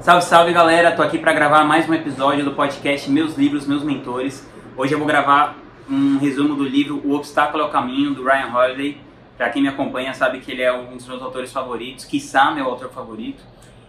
Salve, salve galera! Tô aqui para gravar mais um episódio do podcast Meus Livros, Meus Mentores. Hoje eu vou gravar um resumo do livro O Obstáculo ao Caminho, do Ryan Holiday. Para quem me acompanha sabe que ele é um dos meus autores favoritos, quiçá meu autor favorito.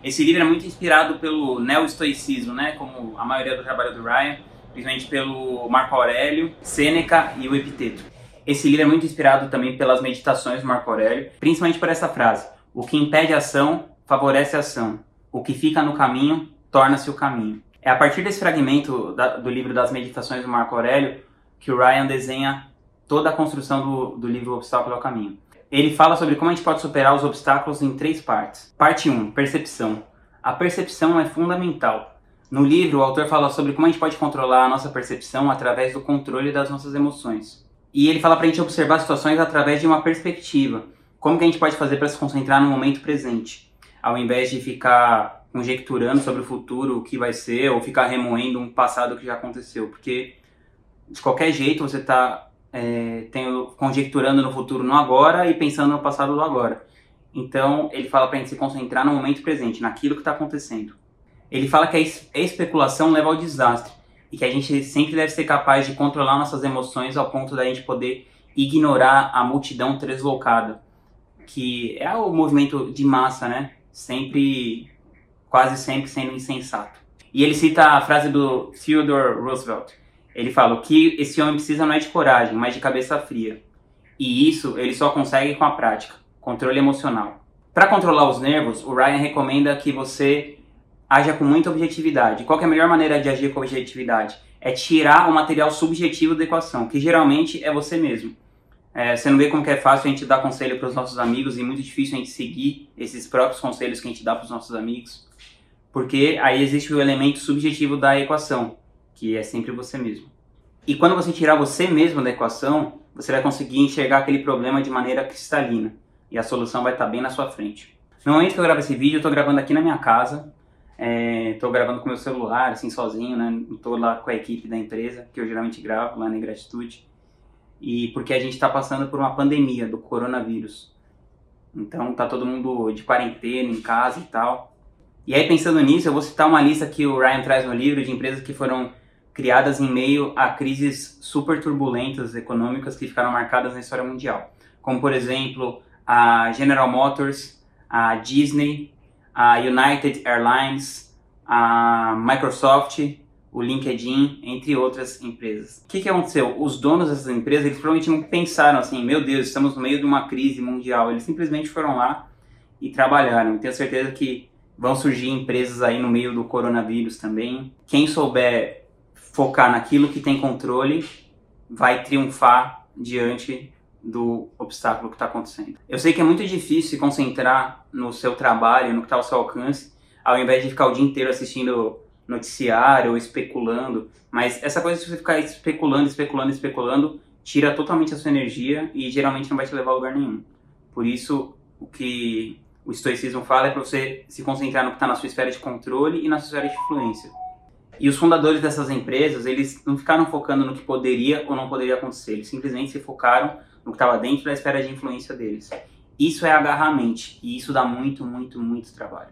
Esse livro é muito inspirado pelo neo-estoicismo, né? Como a maioria do trabalho do Ryan, principalmente pelo Marco Aurélio, Sêneca e o Epiteto. Esse livro é muito inspirado também pelas meditações do Marco Aurélio, principalmente por essa frase: O que impede ação favorece ação o que fica no caminho torna-se o caminho. É a partir desse fragmento da, do livro das Meditações do Marco Aurélio que o Ryan desenha toda a construção do, do livro Obstáculo ao Caminho. Ele fala sobre como a gente pode superar os obstáculos em três partes. Parte 1, percepção. A percepção é fundamental. No livro, o autor fala sobre como a gente pode controlar a nossa percepção através do controle das nossas emoções. E ele fala para a gente observar situações através de uma perspectiva. Como que a gente pode fazer para se concentrar no momento presente ao invés de ficar conjecturando sobre o futuro, o que vai ser, ou ficar remoendo um passado que já aconteceu. Porque, de qualquer jeito, você está é, conjecturando no futuro no agora e pensando no passado do agora. Então, ele fala para a gente se concentrar no momento presente, naquilo que está acontecendo. Ele fala que a especulação leva ao desastre e que a gente sempre deve ser capaz de controlar nossas emoções ao ponto da gente poder ignorar a multidão deslocada, que é o movimento de massa, né? Sempre, quase sempre sendo insensato. E ele cita a frase do Theodore Roosevelt. Ele fala: que esse homem precisa não é de coragem, mas de cabeça fria. E isso ele só consegue com a prática, controle emocional. Para controlar os nervos, o Ryan recomenda que você haja com muita objetividade. Qual é a melhor maneira de agir com objetividade? É tirar o material subjetivo da equação, que geralmente é você mesmo. É, você não vê como que é fácil a gente dar conselho para os nossos amigos e muito difícil a gente seguir esses próprios conselhos que a gente dá para os nossos amigos, porque aí existe o elemento subjetivo da equação, que é sempre você mesmo. E quando você tirar você mesmo da equação, você vai conseguir enxergar aquele problema de maneira cristalina e a solução vai estar bem na sua frente. No momento que eu gravo esse vídeo, eu estou gravando aqui na minha casa, estou é, gravando com meu celular, assim, sozinho, né? Estou lá com a equipe da empresa, que eu geralmente gravo lá na Ingratitude e porque a gente está passando por uma pandemia do coronavírus. Então tá todo mundo de quarentena em casa e tal. E aí pensando nisso, eu vou citar uma lista que o Ryan traz no livro de empresas que foram criadas em meio a crises super turbulentas econômicas que ficaram marcadas na história mundial. Como por exemplo, a General Motors, a Disney, a United Airlines, a Microsoft, o LinkedIn, entre outras empresas. O que, que aconteceu? Os donos dessas empresas, eles provavelmente não pensaram assim, meu Deus, estamos no meio de uma crise mundial. Eles simplesmente foram lá e trabalharam. Tenho certeza que vão surgir empresas aí no meio do coronavírus também. Quem souber focar naquilo que tem controle, vai triunfar diante do obstáculo que está acontecendo. Eu sei que é muito difícil se concentrar no seu trabalho, no que está ao seu alcance, ao invés de ficar o dia inteiro assistindo noticiário ou especulando, mas essa coisa de você ficar especulando, especulando, especulando, tira totalmente a sua energia e geralmente não vai te levar a lugar nenhum. Por isso, o que o estoicismo fala é para você se concentrar no que está na sua esfera de controle e na sua esfera de influência. E os fundadores dessas empresas, eles não ficaram focando no que poderia ou não poderia acontecer, eles simplesmente se focaram no que estava dentro da esfera de influência deles. Isso é agarrar a mente, e isso dá muito, muito, muito trabalho.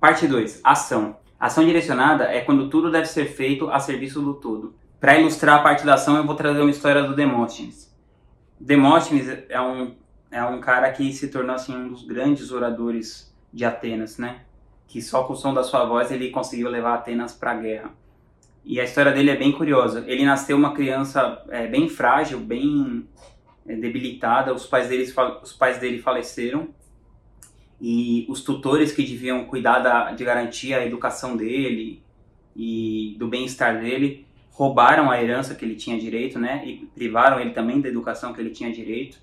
Parte 2, ação. Ação direcionada é quando tudo deve ser feito a serviço do todo. Para ilustrar a parte da ação, eu vou trazer uma história do Demóstenes. Demóstenes é um, é um cara que se tornou assim, um dos grandes oradores de Atenas, né? Que só com o som da sua voz ele conseguiu levar Atenas para a guerra. E a história dele é bem curiosa. Ele nasceu uma criança é, bem frágil, bem é, debilitada. Os pais, dele, os pais dele faleceram e os tutores que deviam cuidar da, de garantir a educação dele e do bem-estar dele roubaram a herança que ele tinha direito, né? E privaram ele também da educação que ele tinha direito.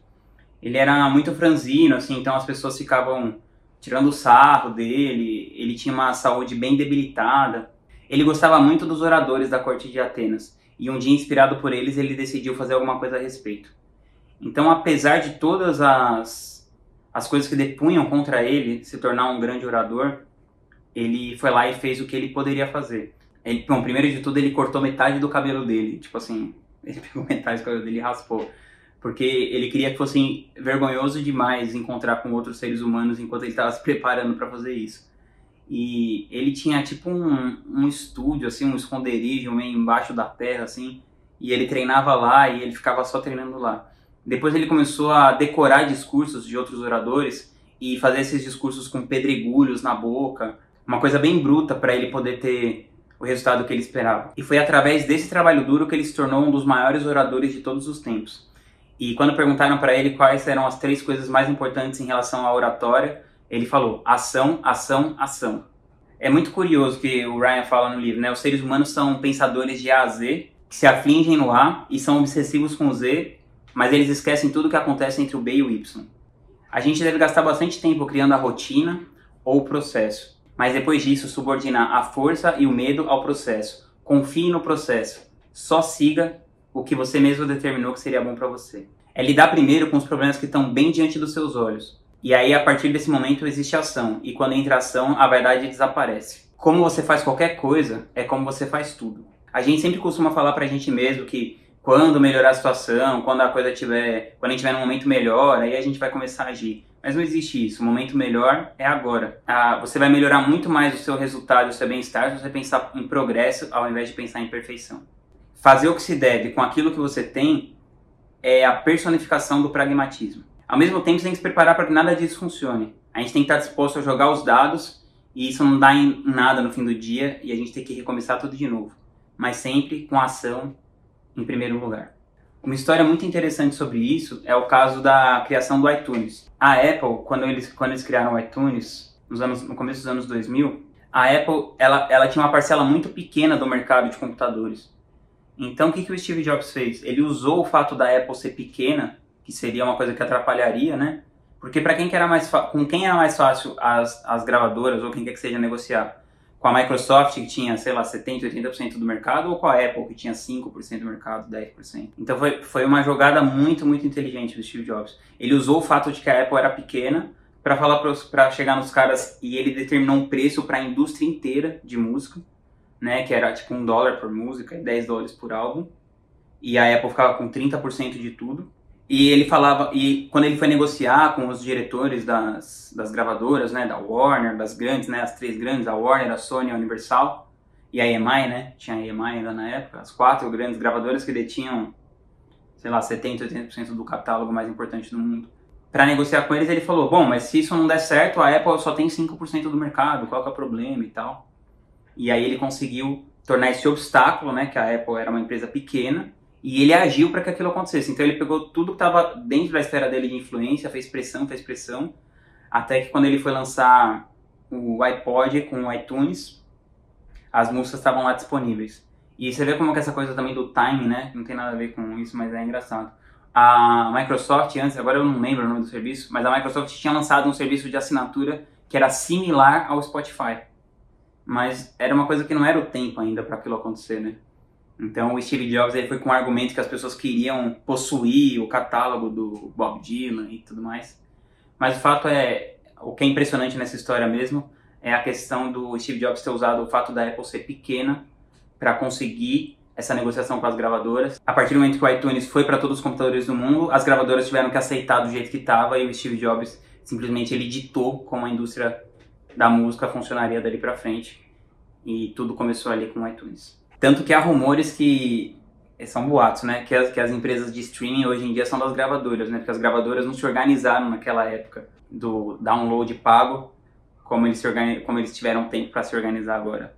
Ele era muito franzino, assim, então as pessoas ficavam tirando o sarro dele. Ele tinha uma saúde bem debilitada. Ele gostava muito dos oradores da corte de Atenas e um dia, inspirado por eles, ele decidiu fazer alguma coisa a respeito. Então, apesar de todas as as coisas que depunham contra ele se tornar um grande orador, ele foi lá e fez o que ele poderia fazer. Ele, bom, primeiro de tudo, ele cortou metade do cabelo dele. Tipo assim, ele pegou metade do cabelo dele e raspou. Porque ele queria que fosse vergonhoso demais encontrar com outros seres humanos enquanto ele estava se preparando para fazer isso. e ele tinha tipo um, um estúdio, assim, um esconderijo meio embaixo da terra, assim, e ele treinava lá e ele ficava só treinando lá. Depois ele começou a decorar discursos de outros oradores e fazer esses discursos com pedregulhos na boca, uma coisa bem bruta para ele poder ter o resultado que ele esperava. E foi através desse trabalho duro que ele se tornou um dos maiores oradores de todos os tempos. E quando perguntaram para ele quais eram as três coisas mais importantes em relação à oratória, ele falou ação, ação, ação. É muito curioso que o Ryan fala no livro, né? Os seres humanos são pensadores de A a Z, que se afligem no A e são obsessivos com o Z, mas eles esquecem tudo o que acontece entre o B e o Y. A gente deve gastar bastante tempo criando a rotina ou o processo, mas depois disso subordinar a força e o medo ao processo. Confie no processo. Só siga o que você mesmo determinou que seria bom para você. É lidar primeiro com os problemas que estão bem diante dos seus olhos. E aí, a partir desse momento, existe ação. E quando entra ação, a verdade desaparece. Como você faz qualquer coisa, é como você faz tudo. A gente sempre costuma falar pra gente mesmo que quando melhorar a situação, quando a coisa tiver, quando a gente tiver num momento melhor, aí a gente vai começar a agir. Mas não existe isso. O momento melhor é agora. Ah, você vai melhorar muito mais o seu resultado, o seu bem-estar, se você pensar em progresso ao invés de pensar em perfeição. Fazer o que se deve com aquilo que você tem é a personificação do pragmatismo. Ao mesmo tempo, você tem que se preparar para que nada disso funcione. A gente tem que estar disposto a jogar os dados e isso não dá em nada no fim do dia e a gente tem que recomeçar tudo de novo. Mas sempre com ação em primeiro lugar. Uma história muito interessante sobre isso é o caso da criação do iTunes. A Apple, quando eles, quando eles criaram o iTunes, nos anos, no começo dos anos 2000, a Apple ela, ela tinha uma parcela muito pequena do mercado de computadores. Então, o que, que o Steve Jobs fez? Ele usou o fato da Apple ser pequena, que seria uma coisa que atrapalharia, né? Porque para quem que era mais com quem era mais fácil as, as gravadoras ou quem quer que seja negociar? Com a Microsoft, que tinha, sei lá, 70, 80% do mercado, ou com a Apple, que tinha 5% do mercado, 10%? Então foi, foi uma jogada muito, muito inteligente do Steve Jobs. Ele usou o fato de que a Apple era pequena para falar para chegar nos caras e ele determinou um preço para a indústria inteira de música né, que era tipo um dólar por música e 10 dólares por álbum. E a Apple ficava com 30% de tudo. E ele falava, e quando ele foi negociar com os diretores das, das gravadoras, né, da Warner, das grandes, né, as três grandes, a Warner, a Sony, a Universal e a EMI, né, tinha a EMI ainda na época, as quatro grandes gravadoras que detinham, sei lá, 70, 80% do catálogo mais importante do mundo. Para negociar com eles, ele falou: Bom, mas se isso não der certo, a Apple só tem 5% do mercado, qual que é o problema e tal. E aí ele conseguiu tornar esse obstáculo, né, que a Apple era uma empresa pequena, e ele agiu para que aquilo acontecesse. Então ele pegou tudo que estava dentro da esfera dele de influência, fez pressão, fez pressão, até que quando ele foi lançar o iPod com o iTunes, as músicas estavam lá disponíveis. E você vê como que essa coisa também do time, né, não tem nada a ver com isso, mas é engraçado. A Microsoft antes, agora eu não lembro o nome do serviço, mas a Microsoft tinha lançado um serviço de assinatura que era similar ao Spotify mas era uma coisa que não era o tempo ainda para aquilo acontecer, né? Então o Steve Jobs ele foi com o argumento que as pessoas queriam possuir o catálogo do Bob Dylan e tudo mais. Mas o fato é, o que é impressionante nessa história mesmo é a questão do Steve Jobs ter usado o fato da Apple ser pequena para conseguir essa negociação com as gravadoras. A partir do momento que o iTunes foi para todos os computadores do mundo, as gravadoras tiveram que aceitar do jeito que estava e o Steve Jobs simplesmente ele ditou como a indústria da música funcionaria dali para frente. E tudo começou ali com o iTunes. Tanto que há rumores que são boatos, né? Que as, que as empresas de streaming hoje em dia são das gravadoras, né? Porque as gravadoras não se organizaram naquela época do download pago como eles, se organi como eles tiveram tempo para se organizar agora.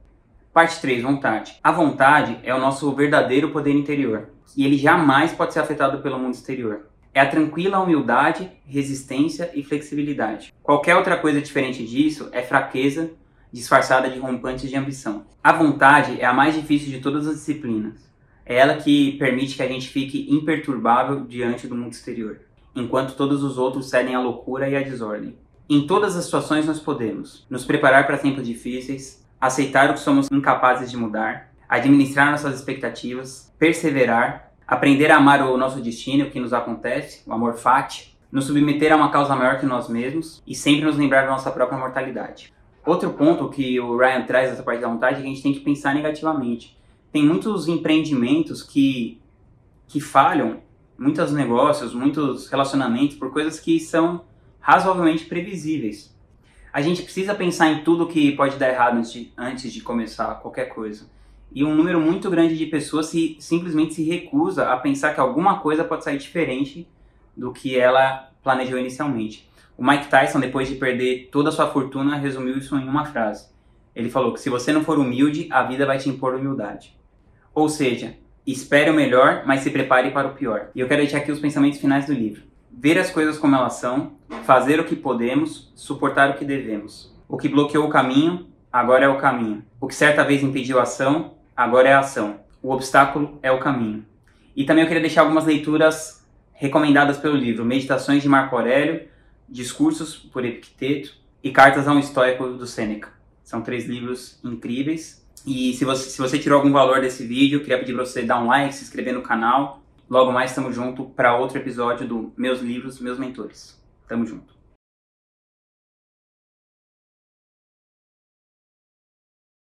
Parte 3, vontade. A vontade é o nosso verdadeiro poder interior e ele jamais pode ser afetado pelo mundo exterior é a tranquila humildade, resistência e flexibilidade. Qualquer outra coisa diferente disso é fraqueza disfarçada de rompantes de ambição. A vontade é a mais difícil de todas as disciplinas. É ela que permite que a gente fique imperturbável diante do mundo exterior, enquanto todos os outros cedem à loucura e à desordem. Em todas as situações nós podemos nos preparar para tempos difíceis, aceitar o que somos incapazes de mudar, administrar nossas expectativas, perseverar aprender a amar o nosso destino, o que nos acontece, o amor fati, nos submeter a uma causa maior que nós mesmos e sempre nos lembrar da nossa própria mortalidade. Outro ponto que o Ryan traz nessa parte da vontade é que a gente tem que pensar negativamente. Tem muitos empreendimentos que, que falham, muitos negócios, muitos relacionamentos por coisas que são razoavelmente previsíveis. A gente precisa pensar em tudo que pode dar errado antes de, antes de começar qualquer coisa. E um número muito grande de pessoas se, simplesmente se recusa a pensar que alguma coisa pode sair diferente do que ela planejou inicialmente. O Mike Tyson, depois de perder toda a sua fortuna, resumiu isso em uma frase. Ele falou que se você não for humilde, a vida vai te impor humildade. Ou seja, espere o melhor, mas se prepare para o pior. E eu quero deixar aqui os pensamentos finais do livro. Ver as coisas como elas são, fazer o que podemos, suportar o que devemos. O que bloqueou o caminho, agora é o caminho. O que certa vez impediu a ação, agora é a ação. O obstáculo é o caminho. E também eu queria deixar algumas leituras recomendadas pelo livro: Meditações de Marco Aurélio, Discursos por Epicteto e Cartas a um Estoico do Sêneca. São três livros incríveis. E se você, se você tirou algum valor desse vídeo, queria pedir para você dar um like, se inscrever no canal. Logo mais estamos junto para outro episódio do Meus Livros, Meus Mentores. Tamo junto.